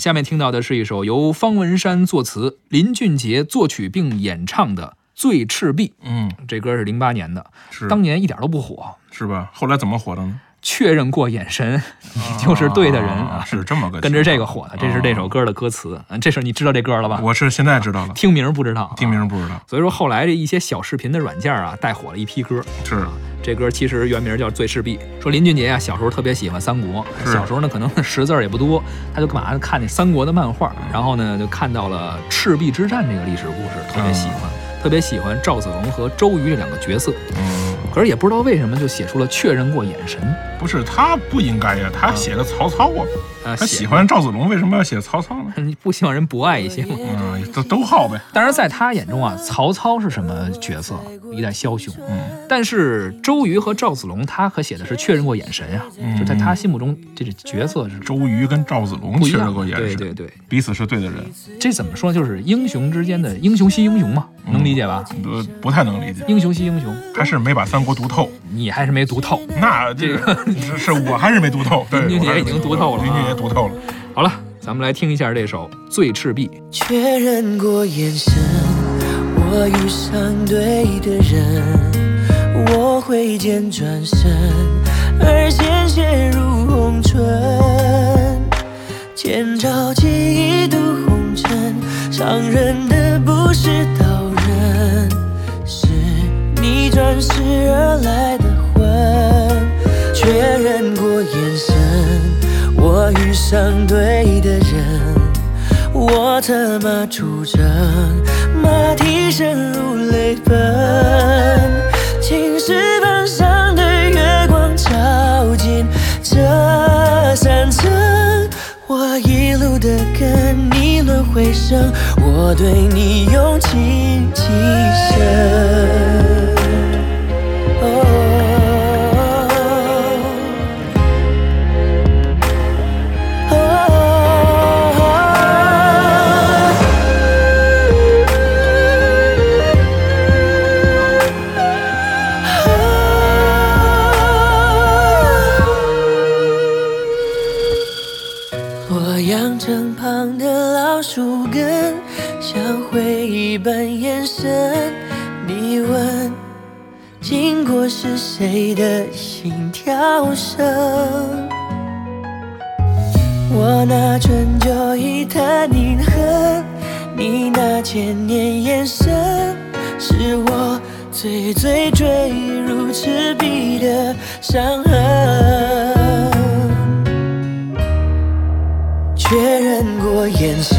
下面听到的是一首由方文山作词、林俊杰作曲并演唱的《醉赤壁》。嗯，这歌是零八年的，是当年一点都不火。是吧？后来怎么火的呢？确认过眼神，你 就是对的人啊是这么个跟着这个火的。这是这首歌的歌词。嗯，这是你知道这歌了吧？我是现在知道了，听名儿不知道，听名。不知道，所以说后来这一些小视频的软件啊，带火了一批歌。是啊这歌其实原名叫《醉赤壁》，说林俊杰啊小时候特别喜欢三国，小时候呢可能识字儿也不多，他就干嘛呢？看那三国的漫画，然后呢就看到了赤壁之战这个历史故事，特别喜欢，特别喜欢赵子龙和周瑜这两个角色。嗯，可是也不知道为什么就写出了确认过眼神。不是他不应该呀，他写的曹操啊，啊，他喜欢赵子龙，为什么要写曹操呢？你不希望人博爱一些吗？嗯，都都好呗。当然，在他眼中啊，曹操是什么角色？一代枭雄。嗯，但是周瑜和赵子龙，他可写的是确认过眼神呀、嗯就在他心目中，这个角色是周瑜跟赵子龙。确认过眼神，对对对，彼此是对的人，这怎么说？就是英雄之间的英雄惜英雄嘛，嗯能理解吧？呃，不太能理解。英雄惜英雄，还是没把三国读透，你还是没读透。那这个是是我还是没读透，对，林俊杰已经读透了啊林俊杰读透了。好了，咱们来听一下这首《醉赤壁》。确认过眼神，我遇上对的人，我挥剑转身，而鲜血如眼神，我遇上对的人。我策马出征，马蹄声如泪奔。青石板上的月光照进这山城，我一路的跟你轮回声，我对你用情极深。像回忆般延伸。你问，经过是谁的心跳声？我那春秋一叹凝恨，你那千年眼神，是我最最坠入赤壁的伤痕。确认过眼神，